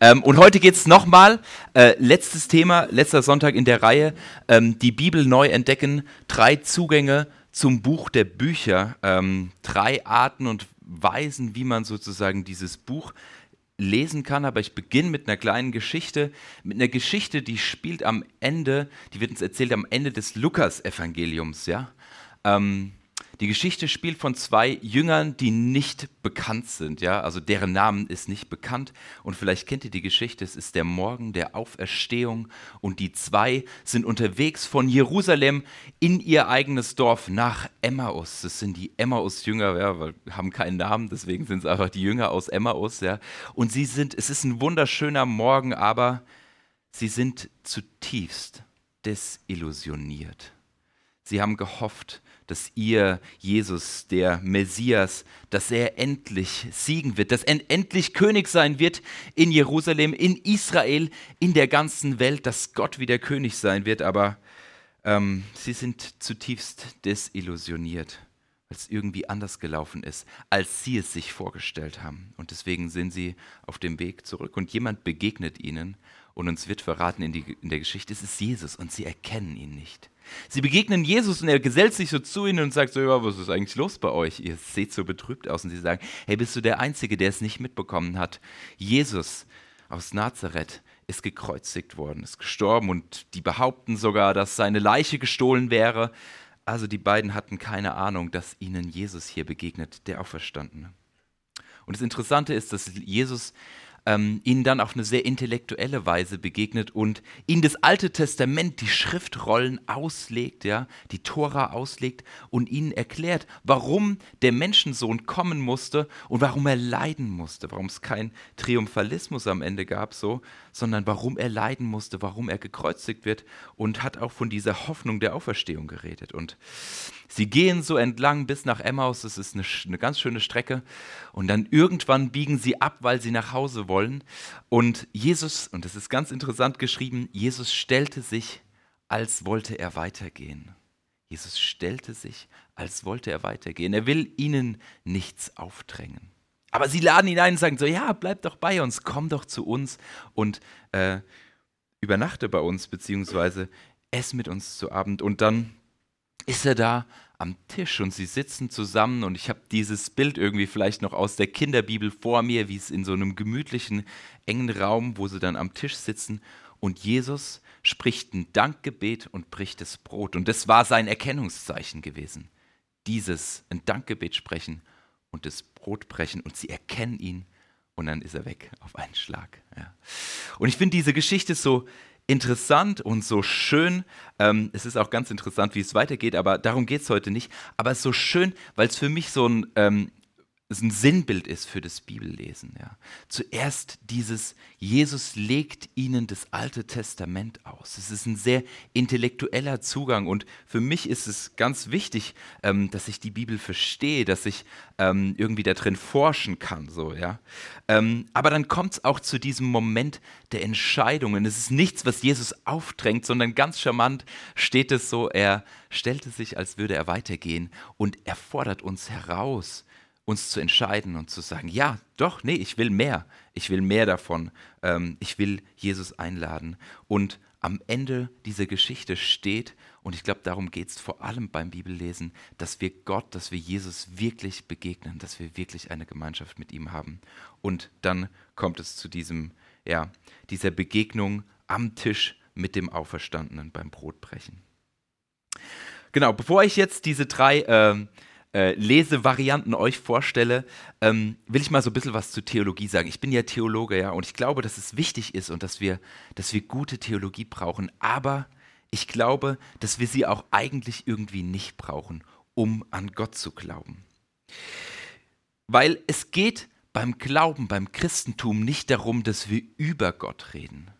Ähm, und heute geht es nochmal, äh, letztes Thema, letzter Sonntag in der Reihe, ähm, die Bibel neu entdecken, drei Zugänge zum Buch der Bücher, ähm, drei Arten und Weisen, wie man sozusagen dieses Buch lesen kann, aber ich beginne mit einer kleinen Geschichte, mit einer Geschichte, die spielt am Ende, die wird uns erzählt am Ende des Lukas-Evangeliums, ja. Ähm, die Geschichte spielt von zwei Jüngern, die nicht bekannt sind, ja, also deren Namen ist nicht bekannt. Und vielleicht kennt ihr die Geschichte, es ist der Morgen der Auferstehung und die zwei sind unterwegs von Jerusalem in ihr eigenes Dorf nach Emmaus. Das sind die Emmaus-Jünger, ja, weil haben keinen Namen, deswegen sind es einfach die Jünger aus Emmaus, ja. Und sie sind, es ist ein wunderschöner Morgen, aber sie sind zutiefst desillusioniert. Sie haben gehofft, dass ihr, Jesus, der Messias, dass er endlich siegen wird, dass er endlich König sein wird in Jerusalem, in Israel, in der ganzen Welt, dass Gott wieder König sein wird. Aber ähm, sie sind zutiefst desillusioniert, weil es irgendwie anders gelaufen ist, als sie es sich vorgestellt haben. Und deswegen sind sie auf dem Weg zurück. Und jemand begegnet ihnen und uns wird verraten in, die, in der Geschichte, es ist Jesus und sie erkennen ihn nicht. Sie begegnen Jesus und er gesellt sich so zu ihnen und sagt so, ja, was ist eigentlich los bei euch? Ihr seht so betrübt aus und sie sagen, hey, bist du der Einzige, der es nicht mitbekommen hat? Jesus aus Nazareth ist gekreuzigt worden, ist gestorben und die behaupten sogar, dass seine Leiche gestohlen wäre. Also die beiden hatten keine Ahnung, dass ihnen Jesus hier begegnet, der Auferstandene. Und das Interessante ist, dass Jesus ähm, ihnen dann auf eine sehr intellektuelle Weise begegnet und ihnen das Alte Testament, die Schriftrollen auslegt, ja, die Tora auslegt und ihnen erklärt, warum der Menschensohn kommen musste und warum er leiden musste, warum es kein Triumphalismus am Ende gab, so, sondern warum er leiden musste, warum er gekreuzigt wird und hat auch von dieser Hoffnung der Auferstehung geredet. Und sie gehen so entlang bis nach Emmaus, das ist eine, eine ganz schöne Strecke, und dann irgendwann biegen sie ab, weil sie nach Hause wollen. Und Jesus, und das ist ganz interessant geschrieben, Jesus stellte sich, als wollte er weitergehen. Jesus stellte sich, als wollte er weitergehen. Er will ihnen nichts aufdrängen. Aber sie laden ihn ein und sagen so, ja, bleib doch bei uns, komm doch zu uns und äh, übernachte bei uns, beziehungsweise ess mit uns zu Abend. Und dann ist er da am Tisch und sie sitzen zusammen und ich habe dieses Bild irgendwie vielleicht noch aus der Kinderbibel vor mir, wie es in so einem gemütlichen, engen Raum, wo sie dann am Tisch sitzen und Jesus spricht ein Dankgebet und bricht das Brot. Und das war sein Erkennungszeichen gewesen. Dieses, ein Dankgebet sprechen und das Brot brechen und sie erkennen ihn und dann ist er weg auf einen Schlag. Ja. Und ich finde diese Geschichte so interessant und so schön. Ähm, es ist auch ganz interessant, wie es weitergeht, aber darum geht es heute nicht. Aber es ist so schön, weil es für mich so ein ähm, es ein Sinnbild ist für das Bibellesen. Ja. Zuerst dieses, Jesus legt ihnen das Alte Testament aus. Es ist ein sehr intellektueller Zugang und für mich ist es ganz wichtig, ähm, dass ich die Bibel verstehe, dass ich ähm, irgendwie da drin forschen kann. So, ja. Ähm, aber dann kommt es auch zu diesem Moment der Entscheidungen. Es ist nichts, was Jesus aufdrängt, sondern ganz charmant steht es so, er stellte sich, als würde er weitergehen und er fordert uns heraus uns zu entscheiden und zu sagen, ja, doch, nee, ich will mehr, ich will mehr davon, ähm, ich will Jesus einladen. Und am Ende dieser Geschichte steht, und ich glaube, darum geht es vor allem beim Bibellesen, dass wir Gott, dass wir Jesus wirklich begegnen, dass wir wirklich eine Gemeinschaft mit ihm haben. Und dann kommt es zu diesem, ja, dieser Begegnung am Tisch mit dem Auferstandenen beim Brotbrechen. Genau, bevor ich jetzt diese drei äh, äh, Lesevarianten euch vorstelle, ähm, will ich mal so ein bisschen was zu Theologie sagen. Ich bin ja Theologe, ja, und ich glaube, dass es wichtig ist und dass wir, dass wir gute Theologie brauchen. Aber ich glaube, dass wir sie auch eigentlich irgendwie nicht brauchen, um an Gott zu glauben. Weil es geht beim Glauben, beim Christentum nicht darum, dass wir über Gott reden,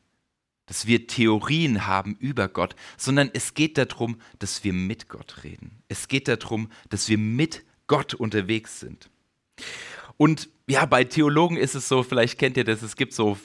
dass wir Theorien haben über Gott, sondern es geht darum, dass wir mit Gott reden. Es geht darum, dass wir mit Gott unterwegs sind. Und ja, bei Theologen ist es so, vielleicht kennt ihr das, es gibt so,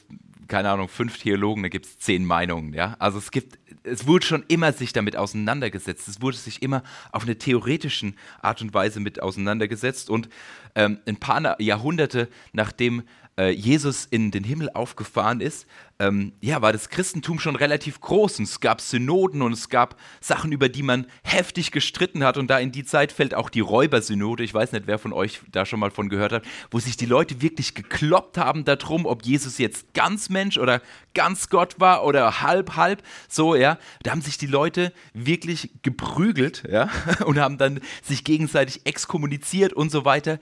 keine Ahnung, fünf Theologen, da gibt es zehn Meinungen. Ja? Also es gibt, es wurde schon immer sich damit auseinandergesetzt. Es wurde sich immer auf eine theoretischen Art und Weise mit auseinandergesetzt. Und ähm, ein paar Jahrhunderte nachdem äh, Jesus in den Himmel aufgefahren ist, ähm, ja, war das Christentum schon relativ groß und es gab Synoden und es gab Sachen, über die man heftig gestritten hat und da in die Zeit fällt auch die Räubersynode, ich weiß nicht, wer von euch da schon mal von gehört hat, wo sich die Leute wirklich gekloppt haben darum, ob Jesus jetzt ganz Mensch oder ganz Gott war oder halb, halb, so, ja, da haben sich die Leute wirklich geprügelt, ja, und haben dann sich gegenseitig exkommuniziert und so weiter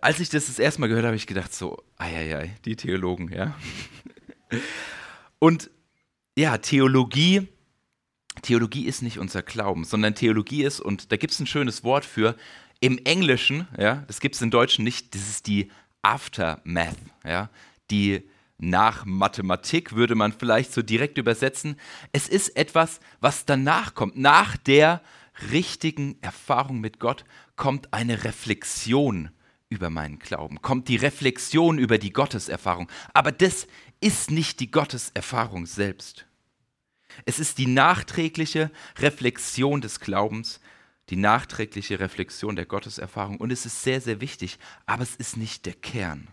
als ich das das erste Mal gehört habe, habe ich gedacht so, ei, die Theologen, ja. Und ja, Theologie, Theologie ist nicht unser Glauben, sondern Theologie ist, und da gibt es ein schönes Wort für, im Englischen, ja, das gibt es im Deutschen nicht, das ist die Aftermath, ja, die nach Mathematik würde man vielleicht so direkt übersetzen. Es ist etwas, was danach kommt. Nach der richtigen Erfahrung mit Gott kommt eine Reflexion über meinen Glauben, kommt die Reflexion über die Gotteserfahrung. Aber das ist nicht die Gotteserfahrung selbst. Es ist die nachträgliche Reflexion des Glaubens, die nachträgliche Reflexion der Gotteserfahrung. Und es ist sehr, sehr wichtig, aber es ist nicht der Kern.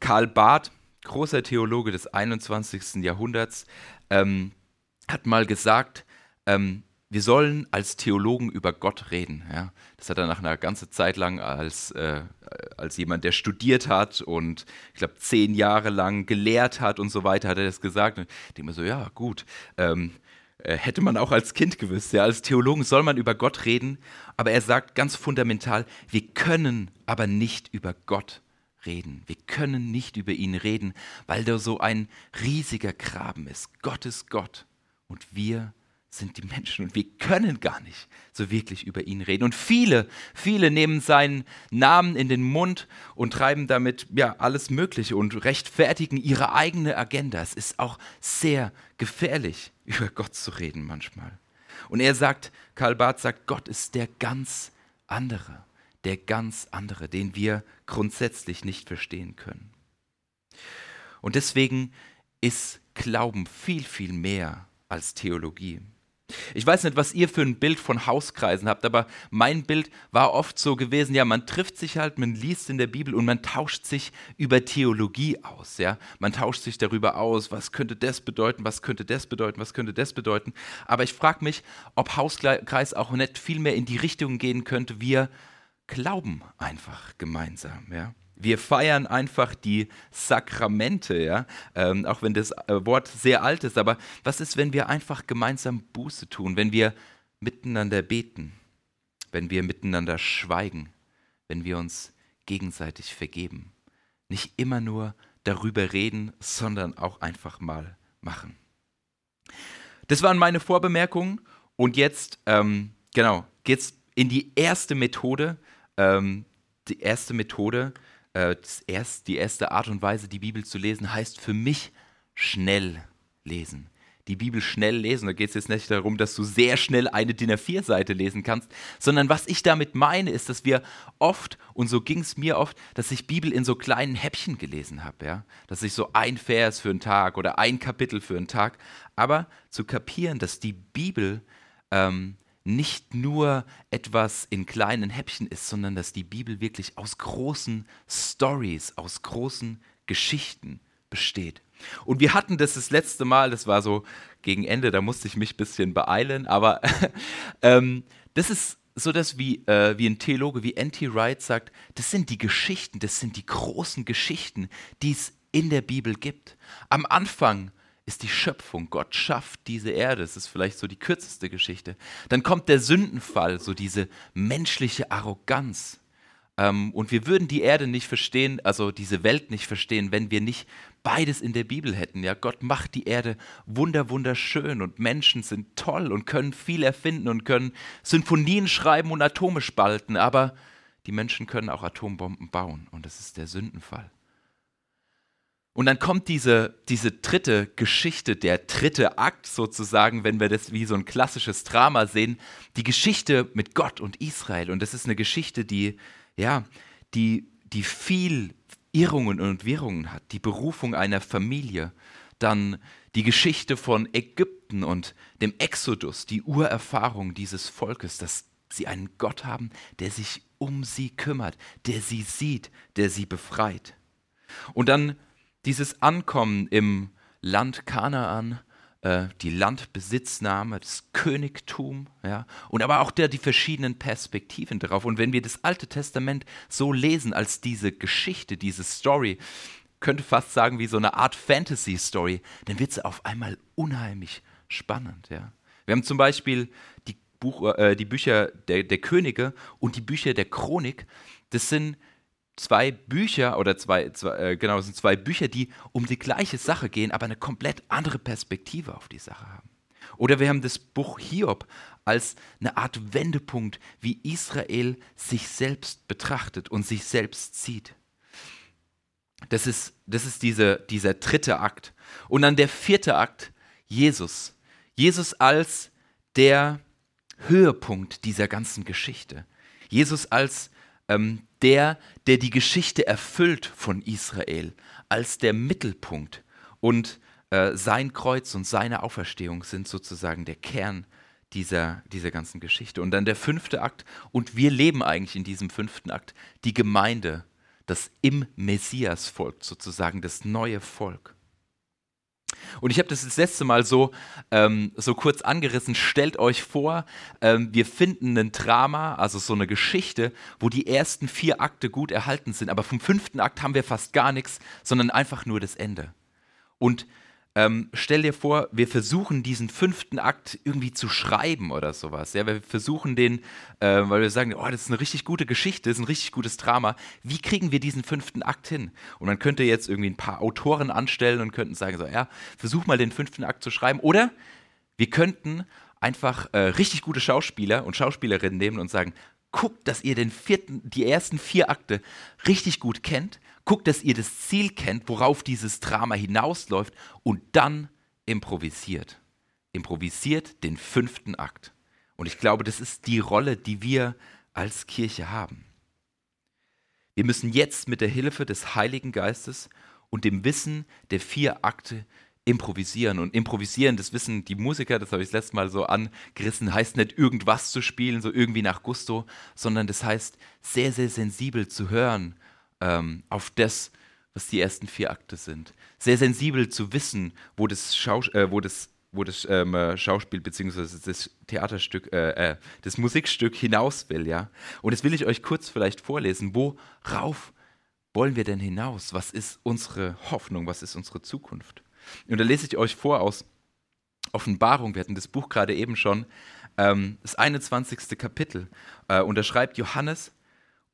Karl Barth, großer Theologe des 21. Jahrhunderts, ähm, hat mal gesagt, ähm, wir sollen als Theologen über Gott reden. Ja? Das hat er nach einer ganzen Zeit lang als, äh, als jemand, der studiert hat und ich glaube zehn Jahre lang gelehrt hat und so weiter, hat er das gesagt. Und ich denke mir so, ja gut, ähm, äh, hätte man auch als Kind gewusst. Ja? Als Theologen soll man über Gott reden, aber er sagt ganz fundamental, wir können aber nicht über Gott reden. Wir können nicht über ihn reden, weil da so ein riesiger Graben ist. Gott ist Gott und wir sind die Menschen und wir können gar nicht so wirklich über ihn reden. Und viele, viele nehmen seinen Namen in den Mund und treiben damit ja alles Mögliche und rechtfertigen ihre eigene Agenda. Es ist auch sehr gefährlich, über Gott zu reden manchmal. Und er sagt, Karl Barth sagt, Gott ist der ganz andere, der ganz andere, den wir grundsätzlich nicht verstehen können. Und deswegen ist Glauben viel, viel mehr als Theologie. Ich weiß nicht, was ihr für ein Bild von Hauskreisen habt, aber mein Bild war oft so gewesen, ja, man trifft sich halt, man liest in der Bibel und man tauscht sich über Theologie aus, ja. Man tauscht sich darüber aus, was könnte das bedeuten, was könnte das bedeuten, was könnte das bedeuten. Aber ich frage mich, ob Hauskreis auch nicht viel mehr in die Richtung gehen könnte, wir glauben einfach gemeinsam, ja. Wir feiern einfach die Sakramente, ja, ähm, auch wenn das äh, Wort sehr alt ist. Aber was ist, wenn wir einfach gemeinsam Buße tun, wenn wir miteinander beten, wenn wir miteinander schweigen, wenn wir uns gegenseitig vergeben? Nicht immer nur darüber reden, sondern auch einfach mal machen. Das waren meine Vorbemerkungen und jetzt, ähm, genau, geht's in die erste Methode. Ähm, die erste Methode, äh, erst, die erste Art und Weise, die Bibel zu lesen, heißt für mich schnell lesen. Die Bibel schnell lesen. Da geht es jetzt nicht darum, dass du sehr schnell eine DIN A4-Seite lesen kannst, sondern was ich damit meine, ist, dass wir oft, und so ging es mir oft, dass ich Bibel in so kleinen Häppchen gelesen habe. Ja? Dass ich so ein Vers für einen Tag oder ein Kapitel für einen Tag. Aber zu kapieren, dass die Bibel ähm, nicht nur etwas in kleinen Häppchen ist, sondern dass die Bibel wirklich aus großen Stories, aus großen Geschichten besteht. Und wir hatten das das letzte Mal, das war so gegen Ende, da musste ich mich ein bisschen beeilen, aber ähm, das ist so, dass wie, äh, wie ein Theologe wie N.T. Wright sagt, das sind die Geschichten, das sind die großen Geschichten, die es in der Bibel gibt. Am Anfang ist die Schöpfung. Gott schafft diese Erde. Das ist vielleicht so die kürzeste Geschichte. Dann kommt der Sündenfall, so diese menschliche Arroganz. Ähm, und wir würden die Erde nicht verstehen, also diese Welt nicht verstehen, wenn wir nicht beides in der Bibel hätten. Ja, Gott macht die Erde wunder wunderschön und Menschen sind toll und können viel erfinden und können Sinfonien schreiben und Atome spalten, aber die Menschen können auch Atombomben bauen und das ist der Sündenfall. Und dann kommt diese, diese dritte Geschichte, der dritte Akt sozusagen, wenn wir das wie so ein klassisches Drama sehen, die Geschichte mit Gott und Israel. Und das ist eine Geschichte, die, ja, die, die viel Irrungen und Wirrungen hat. Die Berufung einer Familie, dann die Geschichte von Ägypten und dem Exodus, die Urerfahrung dieses Volkes, dass sie einen Gott haben, der sich um sie kümmert, der sie sieht, der sie befreit. Und dann dieses Ankommen im Land Kanaan, äh, die Landbesitznahme, das Königtum, ja, und aber auch der, die verschiedenen Perspektiven darauf. Und wenn wir das Alte Testament so lesen als diese Geschichte, diese Story, könnte fast sagen wie so eine Art Fantasy-Story, dann wird sie auf einmal unheimlich spannend. Ja. Wir haben zum Beispiel die, Buch, äh, die Bücher der, der Könige und die Bücher der Chronik. Das sind zwei Bücher oder zwei, zwei äh, genau, sind zwei Bücher, die um die gleiche Sache gehen, aber eine komplett andere Perspektive auf die Sache haben. Oder wir haben das Buch Hiob als eine Art Wendepunkt, wie Israel sich selbst betrachtet und sich selbst sieht. Das ist, das ist diese, dieser dritte Akt. Und dann der vierte Akt, Jesus. Jesus als der Höhepunkt dieser ganzen Geschichte. Jesus als ähm, der, der die Geschichte erfüllt von Israel, als der Mittelpunkt. Und äh, sein Kreuz und seine Auferstehung sind sozusagen der Kern dieser, dieser ganzen Geschichte. Und dann der fünfte Akt, und wir leben eigentlich in diesem fünften Akt, die Gemeinde, das im Messias folgt, sozusagen das neue Volk. Und ich habe das das letzte Mal so, ähm, so kurz angerissen. Stellt euch vor, ähm, wir finden ein Drama, also so eine Geschichte, wo die ersten vier Akte gut erhalten sind, aber vom fünften Akt haben wir fast gar nichts, sondern einfach nur das Ende. Und ähm, stell dir vor, wir versuchen diesen fünften Akt irgendwie zu schreiben oder sowas. Ja, wir versuchen den, äh, weil wir sagen, oh, das ist eine richtig gute Geschichte, das ist ein richtig gutes Drama. Wie kriegen wir diesen fünften Akt hin? Und man könnte jetzt irgendwie ein paar Autoren anstellen und könnten sagen, so, ja, versuch mal den fünften Akt zu schreiben. Oder wir könnten einfach äh, richtig gute Schauspieler und Schauspielerinnen nehmen und sagen, guckt, dass ihr den vierten, die ersten vier Akte richtig gut kennt Guckt, dass ihr das Ziel kennt, worauf dieses Drama hinausläuft und dann improvisiert. Improvisiert den fünften Akt. Und ich glaube, das ist die Rolle, die wir als Kirche haben. Wir müssen jetzt mit der Hilfe des Heiligen Geistes und dem Wissen der vier Akte improvisieren. Und improvisieren, das wissen die Musiker, das habe ich das letzte Mal so angerissen, heißt nicht irgendwas zu spielen, so irgendwie nach Gusto, sondern das heißt sehr, sehr sensibel zu hören ähm, auf das, was die ersten vier Akte sind. Sehr sensibel zu wissen, wo das, Schaus äh, wo das, wo das ähm, äh, Schauspiel bzw. das Theaterstück, äh, äh, das Musikstück hinaus will. Ja? Und das will ich euch kurz vielleicht vorlesen. Worauf wollen wir denn hinaus? Was ist unsere Hoffnung? Was ist unsere Zukunft? Und da lese ich euch vor aus Offenbarung. Wir hatten das Buch gerade eben schon. Ähm, das 21. Kapitel. Äh, und da schreibt Johannes,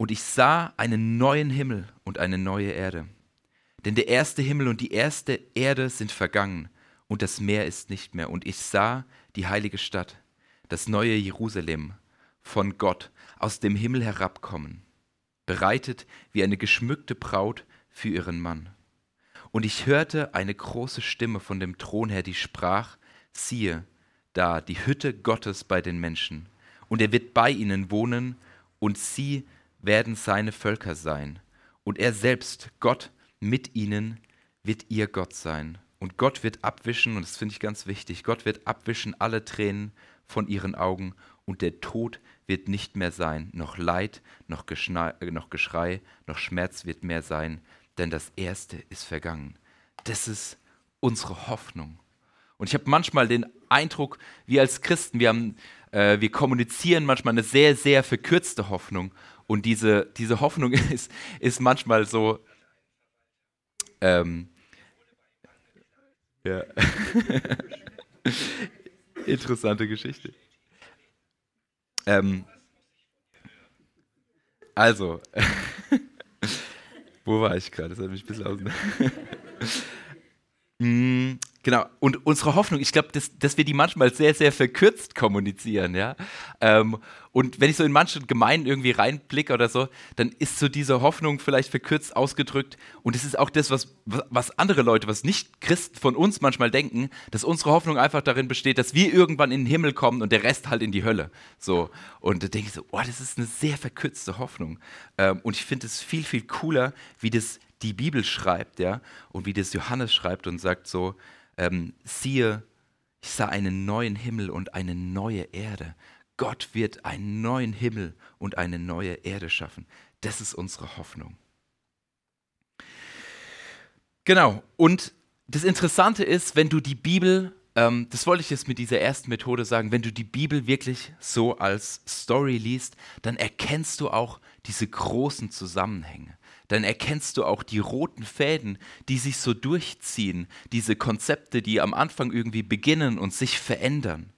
und ich sah einen neuen Himmel und eine neue Erde. Denn der erste Himmel und die erste Erde sind vergangen, und das Meer ist nicht mehr. Und ich sah die heilige Stadt, das neue Jerusalem, von Gott aus dem Himmel herabkommen, bereitet wie eine geschmückte Braut für ihren Mann. Und ich hörte eine große Stimme von dem Thron her, die sprach, siehe, da die Hütte Gottes bei den Menschen, und er wird bei ihnen wohnen, und sie werden seine Völker sein. Und er selbst, Gott mit ihnen, wird ihr Gott sein. Und Gott wird abwischen, und das finde ich ganz wichtig, Gott wird abwischen alle Tränen von ihren Augen und der Tod wird nicht mehr sein, noch Leid, noch, Geschnei, noch Geschrei, noch Schmerz wird mehr sein, denn das Erste ist vergangen. Das ist unsere Hoffnung. Und ich habe manchmal den Eindruck, wir als Christen, wir, haben, äh, wir kommunizieren manchmal eine sehr, sehr verkürzte Hoffnung. Und diese, diese Hoffnung ist, ist manchmal so. Ähm, ja. Interessante Geschichte. Ähm, also, wo war ich gerade? Das hat mich ein bisschen aus. Genau, und unsere Hoffnung, ich glaube, dass, dass wir die manchmal sehr, sehr verkürzt kommunizieren, ja. Ähm, und wenn ich so in manche Gemeinden irgendwie reinblicke oder so, dann ist so diese Hoffnung vielleicht verkürzt ausgedrückt. Und es ist auch das, was, was andere Leute, was nicht Christen von uns manchmal denken, dass unsere Hoffnung einfach darin besteht, dass wir irgendwann in den Himmel kommen und der Rest halt in die Hölle. So. Und da denke ich so, oh, das ist eine sehr verkürzte Hoffnung. Ähm, und ich finde es viel, viel cooler, wie das die Bibel schreibt, ja, und wie das Johannes schreibt und sagt so, ähm, siehe, ich sah einen neuen Himmel und eine neue Erde. Gott wird einen neuen Himmel und eine neue Erde schaffen. Das ist unsere Hoffnung. Genau. Und das Interessante ist, wenn du die Bibel, ähm, das wollte ich jetzt mit dieser ersten Methode sagen, wenn du die Bibel wirklich so als Story liest, dann erkennst du auch diese großen Zusammenhänge. Dann erkennst du auch die roten Fäden, die sich so durchziehen, diese Konzepte, die am Anfang irgendwie beginnen und sich verändern.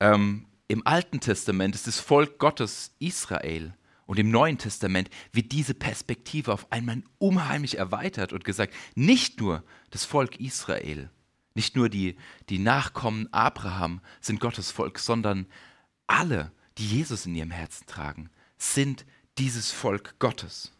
Ähm, Im Alten Testament ist das Volk Gottes Israel und im Neuen Testament wird diese Perspektive auf einmal unheimlich erweitert und gesagt, nicht nur das Volk Israel, nicht nur die, die Nachkommen Abraham sind Gottes Volk, sondern alle, die Jesus in ihrem Herzen tragen, sind dieses Volk Gottes.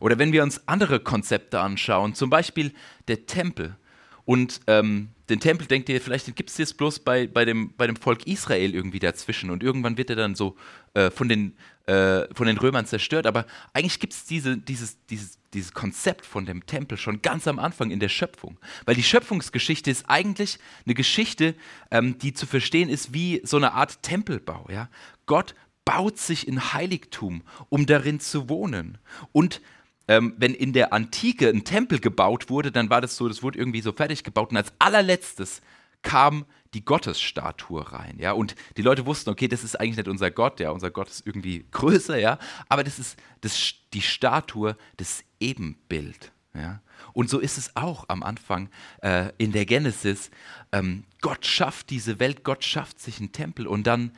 Oder wenn wir uns andere Konzepte anschauen, zum Beispiel der Tempel. Und ähm, den Tempel, denkt ihr, vielleicht gibt es jetzt bloß bei, bei, dem, bei dem Volk Israel irgendwie dazwischen. Und irgendwann wird er dann so äh, von, den, äh, von den Römern zerstört. Aber eigentlich gibt es diese, dieses, dieses, dieses Konzept von dem Tempel schon ganz am Anfang in der Schöpfung. Weil die Schöpfungsgeschichte ist eigentlich eine Geschichte, ähm, die zu verstehen ist wie so eine Art Tempelbau. Ja? Gott baut sich in Heiligtum, um darin zu wohnen. Und ähm, wenn in der Antike ein Tempel gebaut wurde, dann war das so, das wurde irgendwie so fertig gebaut und als allerletztes kam die Gottesstatue rein, ja, und die Leute wussten, okay, das ist eigentlich nicht unser Gott, ja, unser Gott ist irgendwie größer, ja, aber das ist das, die Statue, das Ebenbild, ja, und so ist es auch am Anfang äh, in der Genesis. Ähm, Gott schafft diese Welt, Gott schafft sich einen Tempel und dann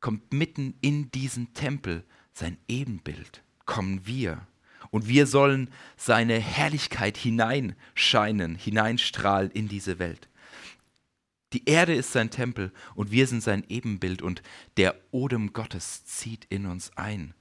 kommt mitten in diesen Tempel sein Ebenbild, kommen wir. Und wir sollen seine Herrlichkeit hineinscheinen, hineinstrahlen in diese Welt. Die Erde ist sein Tempel und wir sind sein Ebenbild und der Odem Gottes zieht in uns ein.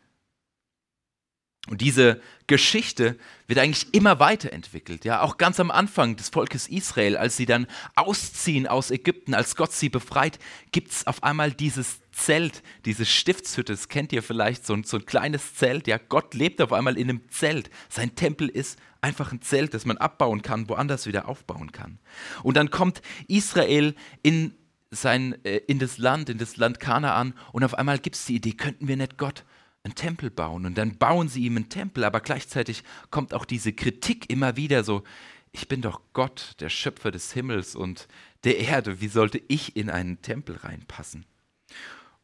Und diese Geschichte wird eigentlich immer weiterentwickelt. Ja, auch ganz am Anfang des Volkes Israel, als sie dann ausziehen aus Ägypten, als Gott sie befreit, gibt es auf einmal dieses Zelt, diese Stiftshütte. Das kennt ihr vielleicht, so ein, so ein kleines Zelt. Ja, Gott lebt auf einmal in einem Zelt. Sein Tempel ist einfach ein Zelt, das man abbauen kann, woanders wieder aufbauen kann. Und dann kommt Israel in sein, äh, in das Land, in das Land Kanaan und auf einmal gibt es die Idee, könnten wir nicht Gott einen Tempel bauen und dann bauen sie ihm einen Tempel, aber gleichzeitig kommt auch diese Kritik immer wieder so, ich bin doch Gott, der Schöpfer des Himmels und der Erde, wie sollte ich in einen Tempel reinpassen?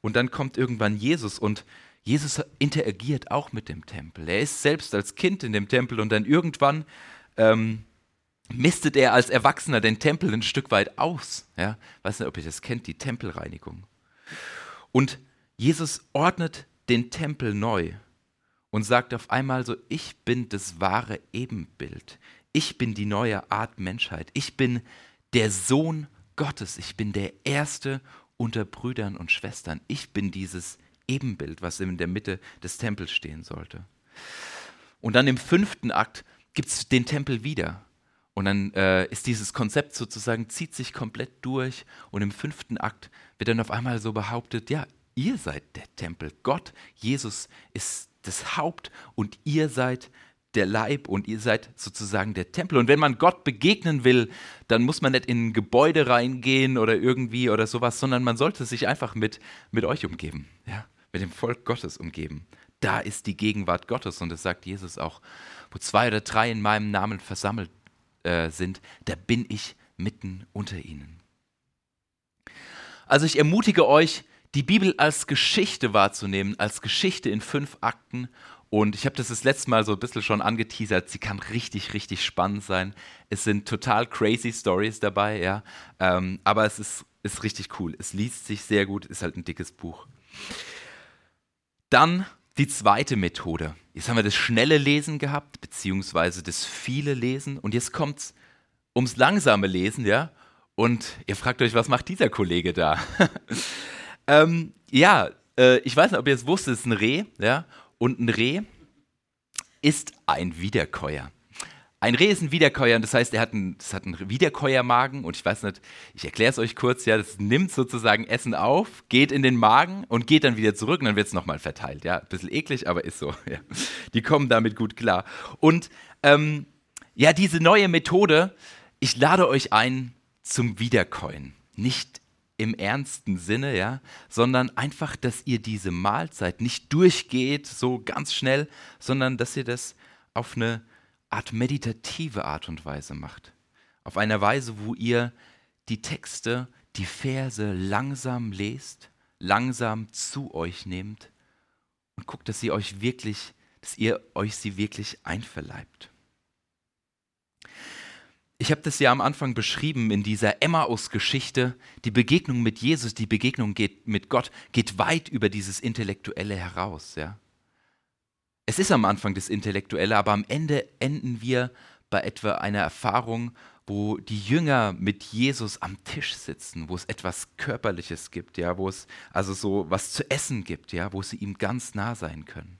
Und dann kommt irgendwann Jesus und Jesus interagiert auch mit dem Tempel. Er ist selbst als Kind in dem Tempel und dann irgendwann ähm, mistet er als Erwachsener den Tempel ein Stück weit aus. Ja? Weiß nicht, ob ihr das kennt, die Tempelreinigung. Und Jesus ordnet den Tempel neu und sagt auf einmal so, ich bin das wahre Ebenbild. Ich bin die neue Art Menschheit. Ich bin der Sohn Gottes. Ich bin der Erste unter Brüdern und Schwestern. Ich bin dieses Ebenbild, was in der Mitte des Tempels stehen sollte. Und dann im fünften Akt gibt es den Tempel wieder. Und dann äh, ist dieses Konzept sozusagen, zieht sich komplett durch. Und im fünften Akt wird dann auf einmal so behauptet, ja, Ihr seid der Tempel. Gott, Jesus ist das Haupt und ihr seid der Leib und ihr seid sozusagen der Tempel. Und wenn man Gott begegnen will, dann muss man nicht in ein Gebäude reingehen oder irgendwie oder sowas, sondern man sollte sich einfach mit, mit euch umgeben, ja? mit dem Volk Gottes umgeben. Da ist die Gegenwart Gottes und das sagt Jesus auch. Wo zwei oder drei in meinem Namen versammelt äh, sind, da bin ich mitten unter ihnen. Also ich ermutige euch, die Bibel als Geschichte wahrzunehmen, als Geschichte in fünf Akten. Und ich habe das das letzte Mal so ein bisschen schon angeteasert. Sie kann richtig, richtig spannend sein. Es sind total crazy Stories dabei, ja. Ähm, aber es ist, ist richtig cool. Es liest sich sehr gut, ist halt ein dickes Buch. Dann die zweite Methode. Jetzt haben wir das schnelle Lesen gehabt, beziehungsweise das viele Lesen. Und jetzt kommt es ums langsame Lesen, ja. Und ihr fragt euch, was macht dieser Kollege da? Ähm, ja, äh, ich weiß nicht, ob ihr es wusstet, es ist ein Reh, ja, und ein Reh ist ein Wiederkäuer. Ein Reh ist ein Wiederkäuer, das heißt, er hat einen, einen Wiederkäuermagen und ich weiß nicht, ich erkläre es euch kurz, ja, das nimmt sozusagen Essen auf, geht in den Magen und geht dann wieder zurück und dann wird es nochmal verteilt. Ja, ein bisschen eklig, aber ist so. Ja. Die kommen damit gut klar. Und ähm, ja, diese neue Methode, ich lade euch ein zum Wiederkäuen. Nicht im ernsten Sinne, ja, sondern einfach, dass ihr diese Mahlzeit nicht durchgeht so ganz schnell, sondern dass ihr das auf eine Art meditative Art und Weise macht. Auf eine Weise, wo ihr die Texte, die Verse langsam lest, langsam zu euch nehmt und guckt, dass ihr euch wirklich, dass ihr euch sie wirklich einverleibt. Ich habe das ja am Anfang beschrieben in dieser Emmaus-Geschichte. Die Begegnung mit Jesus, die Begegnung geht, mit Gott geht weit über dieses Intellektuelle heraus. Ja? Es ist am Anfang das Intellektuelle, aber am Ende enden wir bei etwa einer Erfahrung, wo die Jünger mit Jesus am Tisch sitzen, wo es etwas Körperliches gibt, ja, wo es also so was zu essen gibt, ja, wo sie ihm ganz nah sein können.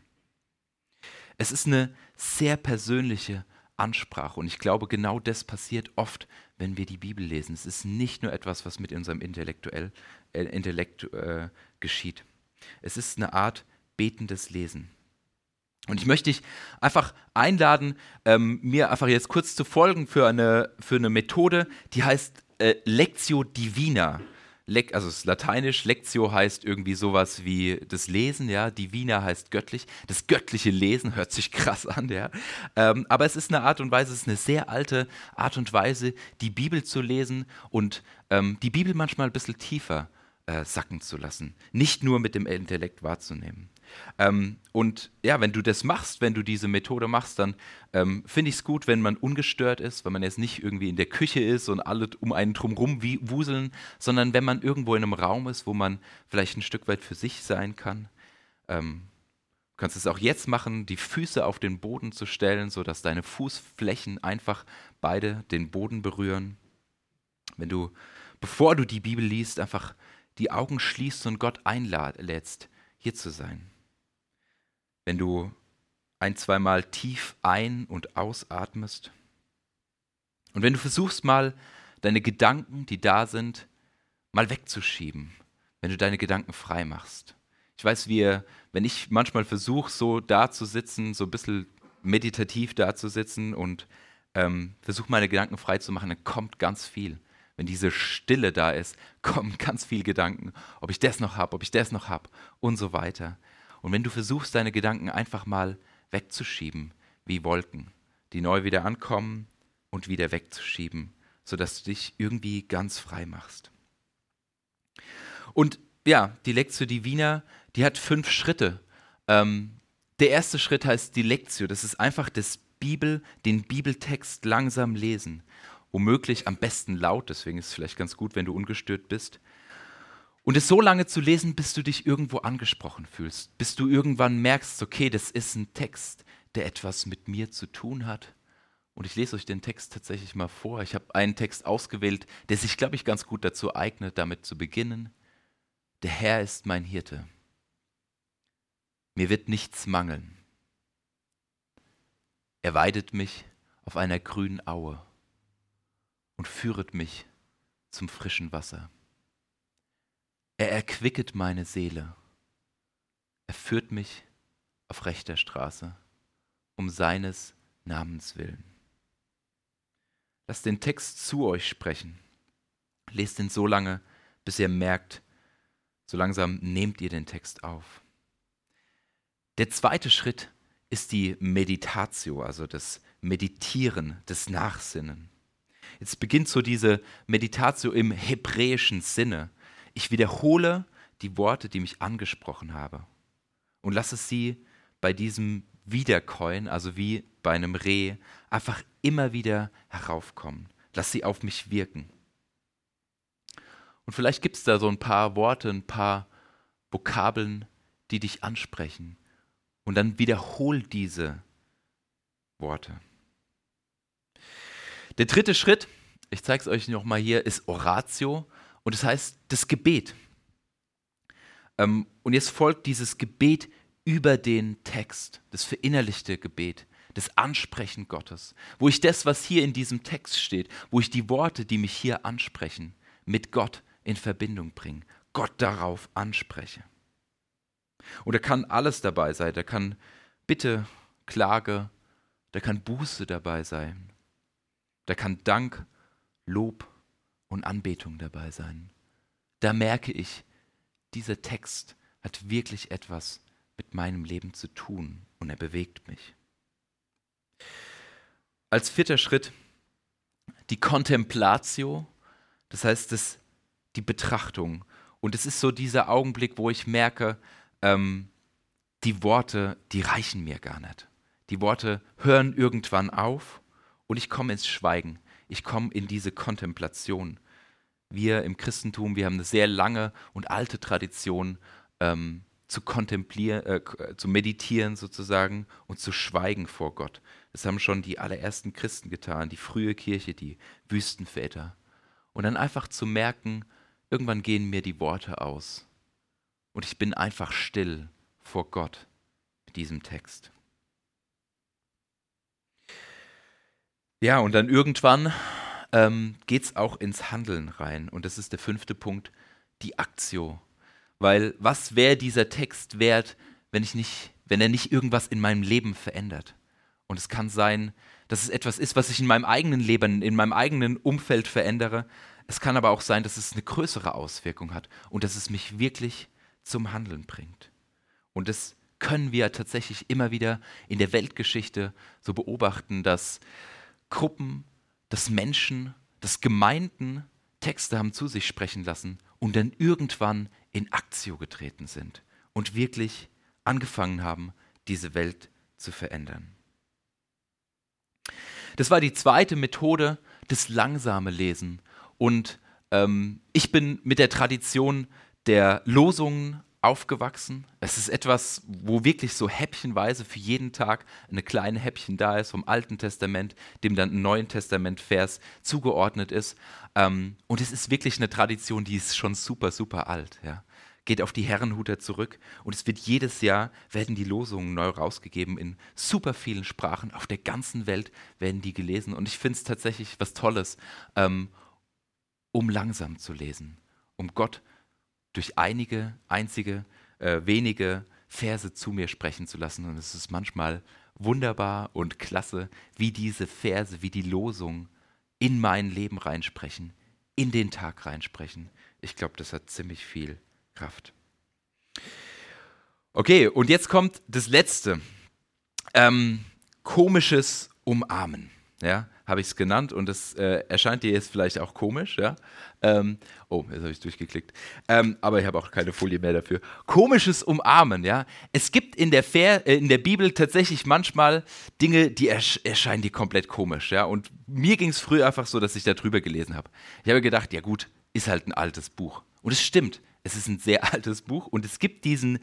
Es ist eine sehr persönliche Ansprache. Und ich glaube, genau das passiert oft, wenn wir die Bibel lesen. Es ist nicht nur etwas, was mit unserem Intellektuell, äh, Intellekt äh, geschieht. Es ist eine Art betendes Lesen. Und ich möchte dich einfach einladen, ähm, mir einfach jetzt kurz zu folgen für eine, für eine Methode, die heißt äh, Lectio Divina. Le also es ist lateinisch, Lectio heißt irgendwie sowas wie das Lesen, ja, Divina heißt göttlich. Das göttliche Lesen hört sich krass an, ja. Ähm, aber es ist eine Art und Weise, es ist eine sehr alte Art und Weise, die Bibel zu lesen und ähm, die Bibel manchmal ein bisschen tiefer äh, sacken zu lassen, nicht nur mit dem Intellekt wahrzunehmen. Ähm, und ja, wenn du das machst, wenn du diese Methode machst, dann ähm, finde ich es gut, wenn man ungestört ist, wenn man jetzt nicht irgendwie in der Küche ist und alle um einen drumherum wuseln, sondern wenn man irgendwo in einem Raum ist, wo man vielleicht ein Stück weit für sich sein kann. Ähm, du kannst es auch jetzt machen, die Füße auf den Boden zu stellen, sodass deine Fußflächen einfach beide den Boden berühren. Wenn du, bevor du die Bibel liest, einfach die Augen schließt und Gott einlädst, hier zu sein wenn du ein, zweimal tief ein- und ausatmest. Und wenn du versuchst mal deine Gedanken, die da sind, mal wegzuschieben, wenn du deine Gedanken frei machst. Ich weiß, wie, wenn ich manchmal versuche, so da zu sitzen, so ein bisschen meditativ da zu sitzen und ähm, versuche meine Gedanken frei zu machen, dann kommt ganz viel. Wenn diese Stille da ist, kommen ganz viele Gedanken, ob ich das noch habe, ob ich das noch habe und so weiter. Und wenn du versuchst, deine Gedanken einfach mal wegzuschieben, wie Wolken, die neu wieder ankommen und wieder wegzuschieben, sodass du dich irgendwie ganz frei machst. Und ja, die Lectio Divina, die hat fünf Schritte. Ähm, der erste Schritt heißt die Lectio. Das ist einfach das Bibel, den Bibeltext langsam lesen. Womöglich am besten laut, deswegen ist es vielleicht ganz gut, wenn du ungestört bist. Und es so lange zu lesen, bis du dich irgendwo angesprochen fühlst, bis du irgendwann merkst, okay, das ist ein Text, der etwas mit mir zu tun hat. Und ich lese euch den Text tatsächlich mal vor. Ich habe einen Text ausgewählt, der sich, glaube ich, ganz gut dazu eignet, damit zu beginnen. Der Herr ist mein Hirte. Mir wird nichts mangeln. Er weidet mich auf einer grünen Aue und führet mich zum frischen Wasser. Er erquicket meine Seele. Er führt mich auf rechter Straße, um seines Namens willen. Lasst den Text zu euch sprechen. Lest ihn so lange, bis ihr merkt, so langsam nehmt ihr den Text auf. Der zweite Schritt ist die Meditatio, also das Meditieren, das Nachsinnen. Jetzt beginnt so diese Meditatio im hebräischen Sinne. Ich wiederhole die Worte, die mich angesprochen haben und lasse sie bei diesem Wiederkäuen, also wie bei einem Reh, einfach immer wieder heraufkommen. Lass sie auf mich wirken. Und vielleicht gibt es da so ein paar Worte, ein paar Vokabeln, die dich ansprechen. Und dann wiederhol diese Worte. Der dritte Schritt, ich zeige es euch nochmal hier, ist Oratio. Und das heißt das Gebet. Ähm, und jetzt folgt dieses Gebet über den Text, das verinnerlichte Gebet, das Ansprechen Gottes, wo ich das, was hier in diesem Text steht, wo ich die Worte, die mich hier ansprechen, mit Gott in Verbindung bringe, Gott darauf anspreche. Und da kann alles dabei sein, da kann Bitte, Klage, da kann Buße dabei sein, da kann Dank, Lob, und Anbetung dabei sein. Da merke ich, dieser Text hat wirklich etwas mit meinem Leben zu tun und er bewegt mich. als vierter Schritt die Contemplatio, das heißt das, die Betrachtung. Und es ist so dieser Augenblick, wo ich merke, ähm, die Worte, die reichen mir gar nicht. Die Worte hören irgendwann auf und ich komme ins Schweigen. Ich komme in diese Kontemplation. Wir im Christentum, wir haben eine sehr lange und alte Tradition, ähm, zu kontemplieren, äh, äh, zu meditieren sozusagen und zu schweigen vor Gott. Das haben schon die allerersten Christen getan, die frühe Kirche, die Wüstenväter. Und dann einfach zu merken, irgendwann gehen mir die Worte aus. Und ich bin einfach still vor Gott mit diesem Text. Ja, und dann irgendwann ähm, geht es auch ins Handeln rein. Und das ist der fünfte Punkt, die Aktio. Weil was wäre dieser Text wert, wenn, ich nicht, wenn er nicht irgendwas in meinem Leben verändert? Und es kann sein, dass es etwas ist, was ich in meinem eigenen Leben, in meinem eigenen Umfeld verändere. Es kann aber auch sein, dass es eine größere Auswirkung hat und dass es mich wirklich zum Handeln bringt. Und das können wir tatsächlich immer wieder in der Weltgeschichte so beobachten, dass Gruppen, dass Menschen, dass Gemeinden Texte haben zu sich sprechen lassen und dann irgendwann in Aktio getreten sind und wirklich angefangen haben, diese Welt zu verändern. Das war die zweite Methode, das langsame Lesen. Und ähm, ich bin mit der Tradition der Losungen aufgewachsen. Es ist etwas, wo wirklich so häppchenweise für jeden Tag eine kleine Häppchen da ist vom Alten Testament, dem dann ein Neuen Testament Vers zugeordnet ist. Ähm, und es ist wirklich eine Tradition, die ist schon super, super alt. Ja. Geht auf die Herrenhuter zurück und es wird jedes Jahr, werden die Losungen neu rausgegeben in super vielen Sprachen. Auf der ganzen Welt werden die gelesen und ich finde es tatsächlich was Tolles, ähm, um langsam zu lesen, um Gott zu durch einige, einzige, äh, wenige Verse zu mir sprechen zu lassen. Und es ist manchmal wunderbar und klasse, wie diese Verse, wie die Losung in mein Leben reinsprechen, in den Tag reinsprechen. Ich glaube, das hat ziemlich viel Kraft. Okay, und jetzt kommt das Letzte. Ähm, komisches Umarmen. Ja, habe ich es genannt und es äh, erscheint dir jetzt vielleicht auch komisch, ja. Ähm, oh, jetzt habe ich durchgeklickt. Ähm, aber ich habe auch keine Folie mehr dafür. Komisches Umarmen, ja. Es gibt in der, Fair, äh, in der Bibel tatsächlich manchmal Dinge, die ersch erscheinen dir komplett komisch, ja. Und mir ging es früher einfach so, dass ich da drüber gelesen habe. Ich habe gedacht, ja gut, ist halt ein altes Buch. Und es stimmt, es ist ein sehr altes Buch und es gibt diesen,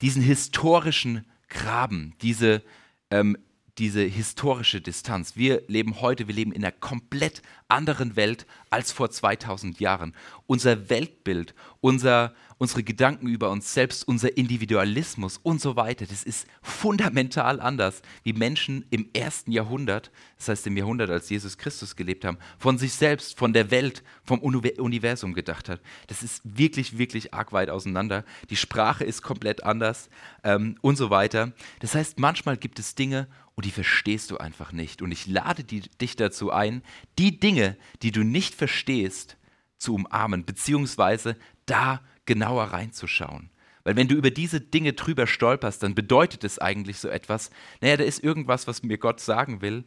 diesen historischen Graben, diese ähm, diese historische Distanz. Wir leben heute, wir leben in einer komplett anderen Welt als vor 2000 Jahren. Unser Weltbild, unser, unsere Gedanken über uns selbst, unser Individualismus und so weiter, das ist fundamental anders, wie Menschen im ersten Jahrhundert, das heißt im Jahrhundert, als Jesus Christus gelebt haben, von sich selbst, von der Welt, vom Universum gedacht hat. Das ist wirklich, wirklich arg weit auseinander. Die Sprache ist komplett anders ähm, und so weiter. Das heißt, manchmal gibt es Dinge und die verstehst du einfach nicht. Und ich lade die, dich dazu ein, die Dinge, die du nicht verstehst, zu umarmen, beziehungsweise da genauer reinzuschauen. Weil wenn du über diese Dinge drüber stolperst, dann bedeutet es eigentlich so etwas, naja, da ist irgendwas, was mir Gott sagen will,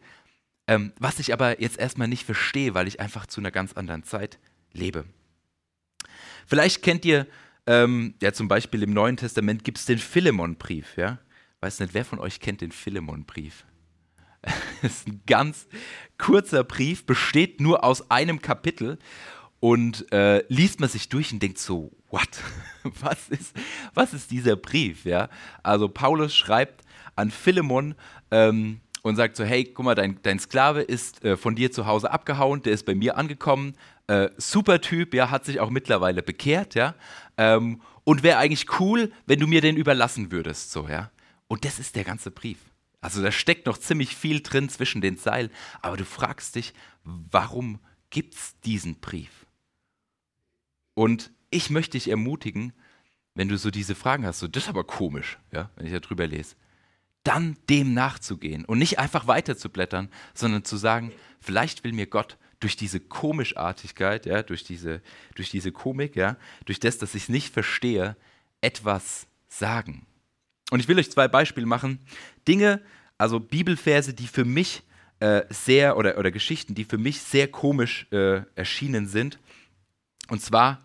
ähm, was ich aber jetzt erstmal nicht verstehe, weil ich einfach zu einer ganz anderen Zeit lebe. Vielleicht kennt ihr, ähm, ja zum Beispiel im Neuen Testament gibt es den Philemon-Brief, ja weiß nicht, wer von euch kennt den Philemon-Brief? Das ist ein ganz kurzer Brief, besteht nur aus einem Kapitel und äh, liest man sich durch und denkt so, what? Was ist, was ist dieser Brief? Ja? Also Paulus schreibt an Philemon ähm, und sagt so, hey, guck mal, dein, dein Sklave ist äh, von dir zu Hause abgehauen, der ist bei mir angekommen, äh, super Typ, ja, hat sich auch mittlerweile bekehrt, ja, ähm, und wäre eigentlich cool, wenn du mir den überlassen würdest, so, ja. Und das ist der ganze Brief. Also da steckt noch ziemlich viel drin zwischen den Zeilen, aber du fragst dich, warum gibt es diesen Brief? Und ich möchte dich ermutigen, wenn du so diese Fragen hast, so das ist aber komisch, ja, wenn ich da drüber lese, dann dem nachzugehen und nicht einfach weiterzublättern, sondern zu sagen, vielleicht will mir Gott durch diese Komischartigkeit, ja, durch diese, durch diese Komik, ja, durch das, dass ich es nicht verstehe, etwas sagen. Und ich will euch zwei Beispiele machen. Dinge, also Bibelverse, die für mich äh, sehr, oder, oder Geschichten, die für mich sehr komisch äh, erschienen sind. Und zwar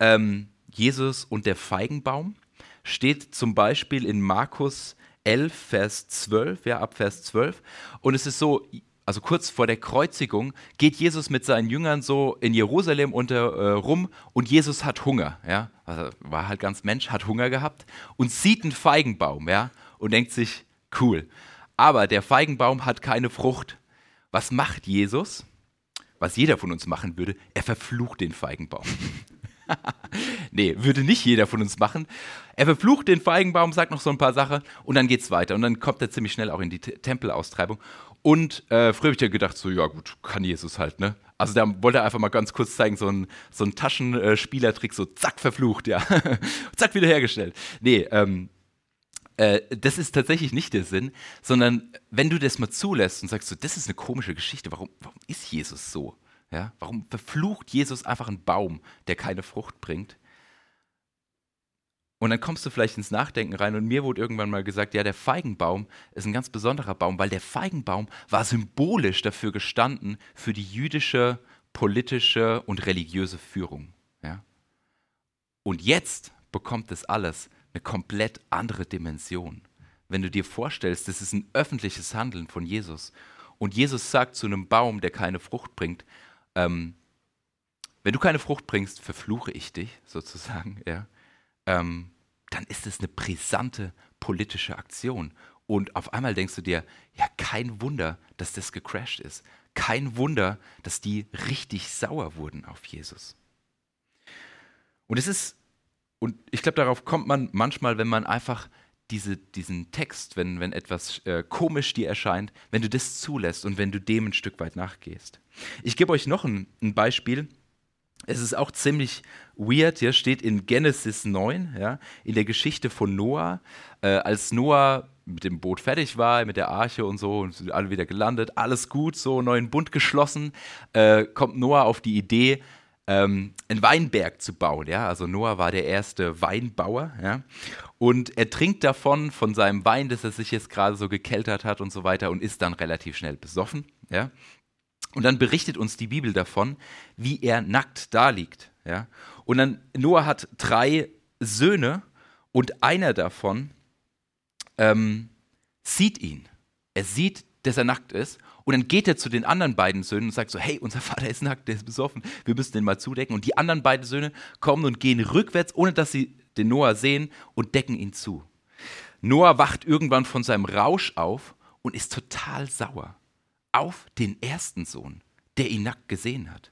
ähm, Jesus und der Feigenbaum steht zum Beispiel in Markus 11, Vers 12, ja, ab Vers 12. Und es ist so, also kurz vor der Kreuzigung, geht Jesus mit seinen Jüngern so in Jerusalem unter, äh, rum und Jesus hat Hunger, ja, war halt ganz Mensch, hat Hunger gehabt und sieht einen Feigenbaum, ja, und denkt sich, cool. Aber der Feigenbaum hat keine Frucht. Was macht Jesus? Was jeder von uns machen würde, er verflucht den Feigenbaum. nee, würde nicht jeder von uns machen. Er verflucht den Feigenbaum, sagt noch so ein paar Sachen und dann geht's weiter. Und dann kommt er ziemlich schnell auch in die Tempelaustreibung. Und äh, früher habe ich ja gedacht, so, ja gut, kann Jesus halt, ne? Also da wollte er einfach mal ganz kurz zeigen, so ein, so ein Taschenspielertrick, so zack, verflucht, ja. zack, wiederhergestellt. Nee, ähm, äh, das ist tatsächlich nicht der Sinn, sondern wenn du das mal zulässt und sagst, so, das ist eine komische Geschichte, warum, warum ist Jesus so? Ja? Warum verflucht Jesus einfach einen Baum, der keine Frucht bringt? Und dann kommst du vielleicht ins Nachdenken rein und mir wurde irgendwann mal gesagt, ja, der Feigenbaum ist ein ganz besonderer Baum, weil der Feigenbaum war symbolisch dafür gestanden für die jüdische, politische und religiöse Führung. Ja? Und jetzt bekommt das alles eine komplett andere Dimension. Wenn du dir vorstellst, das ist ein öffentliches Handeln von Jesus und Jesus sagt zu einem Baum, der keine Frucht bringt, ähm, wenn du keine Frucht bringst, verfluche ich dich sozusagen, ja, ähm, dann ist es eine brisante politische Aktion. Und auf einmal denkst du dir, ja, kein Wunder, dass das gecrashed ist. Kein Wunder, dass die richtig sauer wurden auf Jesus. Und es ist, und ich glaube, darauf kommt man manchmal, wenn man einfach diese, diesen Text, wenn, wenn etwas äh, komisch dir erscheint, wenn du das zulässt und wenn du dem ein Stück weit nachgehst. Ich gebe euch noch ein, ein, Beispiel. Es ist auch ziemlich weird, hier steht in Genesis 9, ja, in der Geschichte von Noah, äh, als Noah mit dem Boot fertig war, mit der Arche und so, und sind alle wieder gelandet, alles gut, so neuen Bund geschlossen, äh, kommt Noah auf die Idee, ähm, einen Weinberg zu bauen. Ja? Also Noah war der erste Weinbauer. Ja? Und er trinkt davon, von seinem Wein, das er sich jetzt gerade so gekeltert hat und so weiter und ist dann relativ schnell besoffen. Ja? Und dann berichtet uns die Bibel davon, wie er nackt da liegt. Ja? Und dann, Noah hat drei Söhne und einer davon ähm, sieht ihn. Er sieht, dass er nackt ist und dann geht er zu den anderen beiden Söhnen und sagt so, hey, unser Vater ist nackt, der ist besoffen, wir müssen den mal zudecken. Und die anderen beiden Söhne kommen und gehen rückwärts, ohne dass sie den Noah sehen und decken ihn zu. Noah wacht irgendwann von seinem Rausch auf und ist total sauer auf den ersten Sohn, der ihn nackt gesehen hat.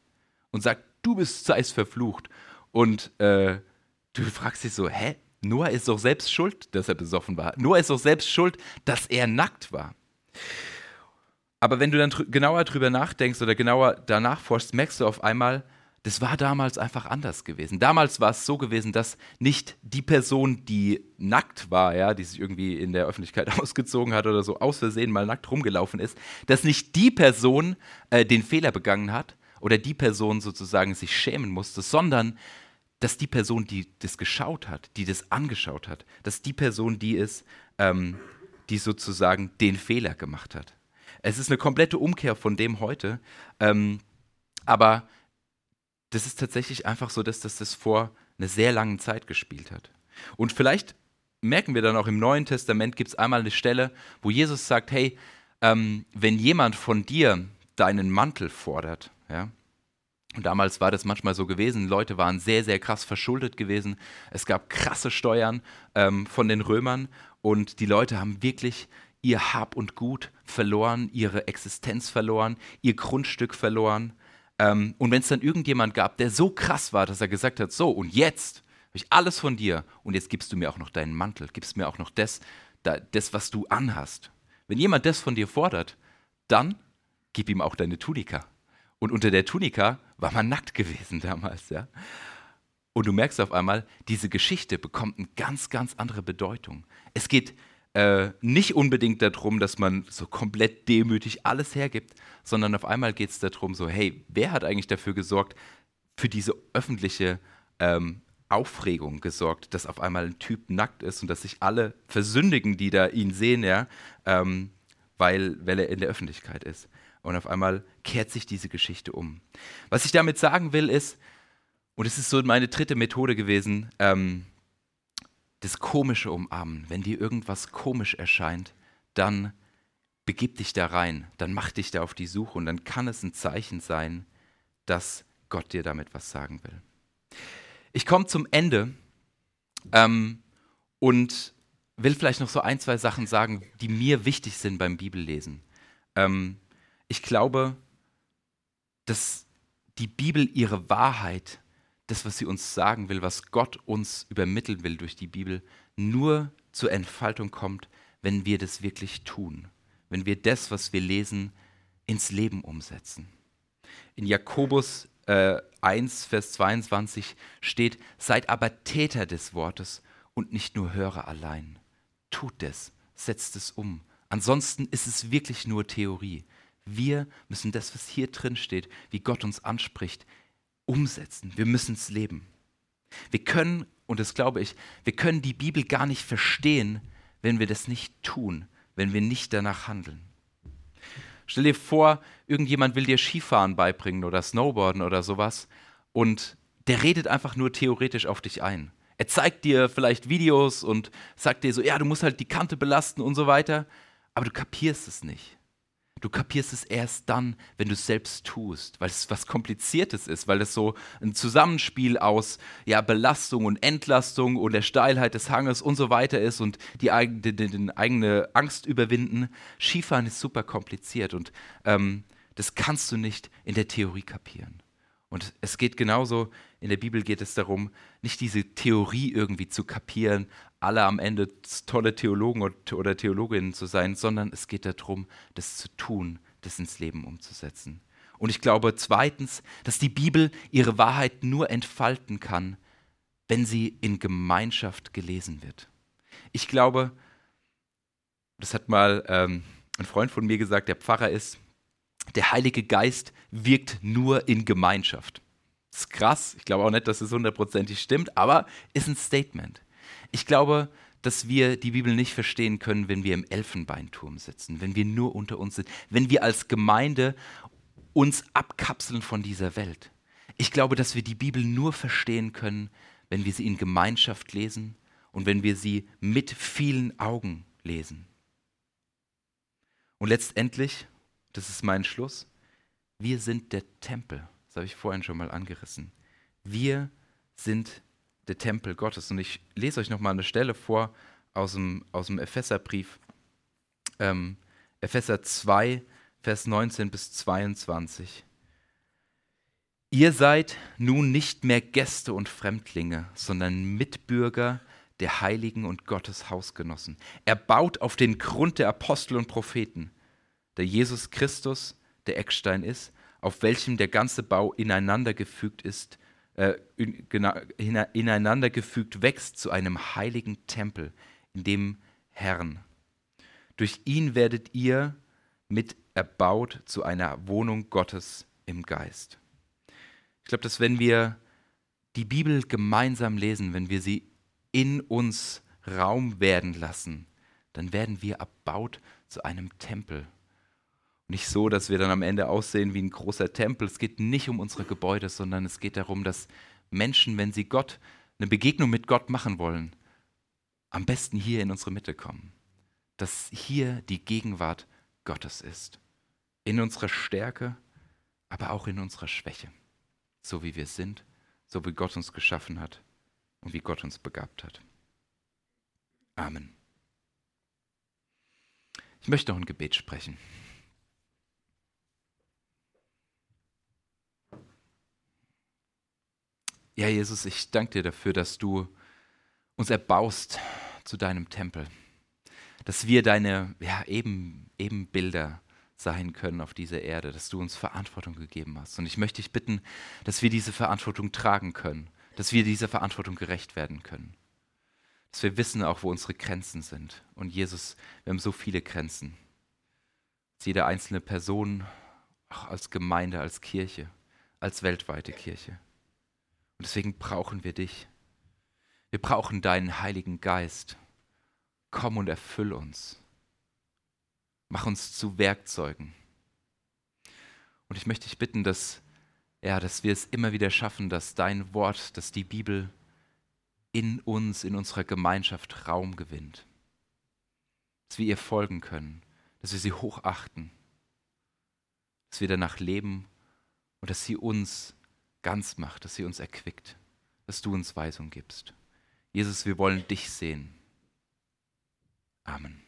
Und sagt, du bist seist verflucht. Und äh, du fragst dich so, hä? Noah ist doch selbst schuld, dass er besoffen war. Noah ist doch selbst schuld, dass er nackt war. Aber wenn du dann drü genauer drüber nachdenkst oder genauer danach forschst, merkst du auf einmal, das war damals einfach anders gewesen. Damals war es so gewesen, dass nicht die Person, die nackt war, ja, die sich irgendwie in der Öffentlichkeit ausgezogen hat oder so aus Versehen mal nackt rumgelaufen ist, dass nicht die Person äh, den Fehler begangen hat oder die Person sozusagen sich schämen musste, sondern dass die Person, die das geschaut hat, die das angeschaut hat, dass die Person die ist, ähm, die sozusagen den Fehler gemacht hat. Es ist eine komplette Umkehr von dem heute. Ähm, aber das ist tatsächlich einfach so, dass das, das vor einer sehr langen Zeit gespielt hat. Und vielleicht merken wir dann auch im Neuen Testament gibt es einmal eine Stelle, wo Jesus sagt, hey, ähm, wenn jemand von dir deinen Mantel fordert, ja, und damals war das manchmal so gewesen, Leute waren sehr, sehr krass verschuldet gewesen, es gab krasse Steuern ähm, von den Römern und die Leute haben wirklich ihr Hab und Gut verloren, ihre Existenz verloren, ihr Grundstück verloren. Ähm, und wenn es dann irgendjemand gab, der so krass war, dass er gesagt hat, so und jetzt habe ich alles von dir und jetzt gibst du mir auch noch deinen Mantel, gibst mir auch noch das, das, was du anhast. Wenn jemand das von dir fordert, dann gib ihm auch deine Tunika. Und unter der Tunika war man nackt gewesen damals, ja. Und du merkst auf einmal, diese Geschichte bekommt eine ganz, ganz andere Bedeutung. Es geht äh, nicht unbedingt darum, dass man so komplett demütig alles hergibt, sondern auf einmal geht es darum, so, hey, wer hat eigentlich dafür gesorgt, für diese öffentliche ähm, Aufregung gesorgt, dass auf einmal ein Typ nackt ist und dass sich alle versündigen, die da ihn sehen, ja, ähm, weil, weil er in der Öffentlichkeit ist. Und auf einmal kehrt sich diese Geschichte um. Was ich damit sagen will, ist, und es ist so meine dritte Methode gewesen, ähm, das Komische umarmen. Wenn dir irgendwas komisch erscheint, dann begib dich da rein, dann mach dich da auf die Suche und dann kann es ein Zeichen sein, dass Gott dir damit was sagen will. Ich komme zum Ende ähm, und will vielleicht noch so ein, zwei Sachen sagen, die mir wichtig sind beim Bibellesen. Ähm, ich glaube, dass die Bibel ihre Wahrheit, das, was sie uns sagen will, was Gott uns übermitteln will durch die Bibel, nur zur Entfaltung kommt, wenn wir das wirklich tun, wenn wir das, was wir lesen, ins Leben umsetzen. In Jakobus äh, 1, Vers 22 steht, seid aber Täter des Wortes und nicht nur Hörer allein. Tut es, setzt es um. Ansonsten ist es wirklich nur Theorie. Wir müssen das, was hier drin steht, wie Gott uns anspricht, umsetzen. Wir müssen es leben. Wir können, und das glaube ich, wir können die Bibel gar nicht verstehen, wenn wir das nicht tun, wenn wir nicht danach handeln. Stell dir vor, irgendjemand will dir Skifahren beibringen oder Snowboarden oder sowas und der redet einfach nur theoretisch auf dich ein. Er zeigt dir vielleicht Videos und sagt dir so, ja, du musst halt die Kante belasten und so weiter, aber du kapierst es nicht. Du kapierst es erst dann, wenn du es selbst tust, weil es was Kompliziertes ist, weil es so ein Zusammenspiel aus ja, Belastung und Entlastung und der Steilheit des Hanges und so weiter ist und die, die, die, die eigene Angst überwinden. Skifahren ist super kompliziert und ähm, das kannst du nicht in der Theorie kapieren. Und es geht genauso, in der Bibel geht es darum, nicht diese Theorie irgendwie zu kapieren, alle am Ende tolle Theologen oder Theologinnen zu sein, sondern es geht darum, das zu tun, das ins Leben umzusetzen. Und ich glaube zweitens, dass die Bibel ihre Wahrheit nur entfalten kann, wenn sie in Gemeinschaft gelesen wird. Ich glaube, das hat mal ähm, ein Freund von mir gesagt, der Pfarrer ist, der Heilige Geist wirkt nur in Gemeinschaft. Das ist krass. Ich glaube auch nicht, dass es hundertprozentig stimmt, aber ist ein Statement. Ich glaube, dass wir die Bibel nicht verstehen können, wenn wir im Elfenbeinturm sitzen, wenn wir nur unter uns sind, wenn wir als Gemeinde uns abkapseln von dieser Welt. Ich glaube, dass wir die Bibel nur verstehen können, wenn wir sie in Gemeinschaft lesen und wenn wir sie mit vielen Augen lesen. Und letztendlich das ist mein Schluss, wir sind der Tempel. Das habe ich vorhin schon mal angerissen. Wir sind der Tempel Gottes. Und ich lese euch noch mal eine Stelle vor aus dem, aus dem Epheserbrief. Ähm, Epheser 2, Vers 19 bis 22. Ihr seid nun nicht mehr Gäste und Fremdlinge, sondern Mitbürger der Heiligen und Gottes Hausgenossen. Er baut auf den Grund der Apostel und Propheten der Jesus Christus der Eckstein ist, auf welchem der ganze Bau ineinandergefügt ist, äh, ineinandergefügt wächst zu einem heiligen Tempel, in dem Herrn. Durch ihn werdet ihr mit erbaut zu einer Wohnung Gottes im Geist. Ich glaube, dass wenn wir die Bibel gemeinsam lesen, wenn wir sie in uns Raum werden lassen, dann werden wir erbaut zu einem Tempel nicht so, dass wir dann am Ende aussehen wie ein großer Tempel. Es geht nicht um unsere Gebäude, sondern es geht darum, dass Menschen, wenn sie Gott, eine Begegnung mit Gott machen wollen, am besten hier in unsere Mitte kommen. Dass hier die Gegenwart Gottes ist. In unserer Stärke, aber auch in unserer Schwäche. So wie wir sind, so wie Gott uns geschaffen hat und wie Gott uns begabt hat. Amen. Ich möchte noch ein Gebet sprechen. Ja, Jesus, ich danke dir dafür, dass du uns erbaust zu deinem Tempel. Dass wir deine ja, eben, Ebenbilder sein können auf dieser Erde, dass du uns Verantwortung gegeben hast. Und ich möchte dich bitten, dass wir diese Verantwortung tragen können, dass wir dieser Verantwortung gerecht werden können. Dass wir wissen auch, wo unsere Grenzen sind. Und Jesus, wir haben so viele Grenzen. Als jede einzelne Person, auch als Gemeinde, als Kirche, als weltweite Kirche. Und deswegen brauchen wir dich. Wir brauchen deinen Heiligen Geist. Komm und erfüll uns. Mach uns zu Werkzeugen. Und ich möchte dich bitten, dass, ja, dass wir es immer wieder schaffen, dass dein Wort, dass die Bibel in uns, in unserer Gemeinschaft Raum gewinnt. Dass wir ihr folgen können, dass wir sie hochachten, dass wir danach leben und dass sie uns ganz macht, dass sie uns erquickt, dass du uns Weisung gibst. Jesus, wir wollen dich sehen. Amen.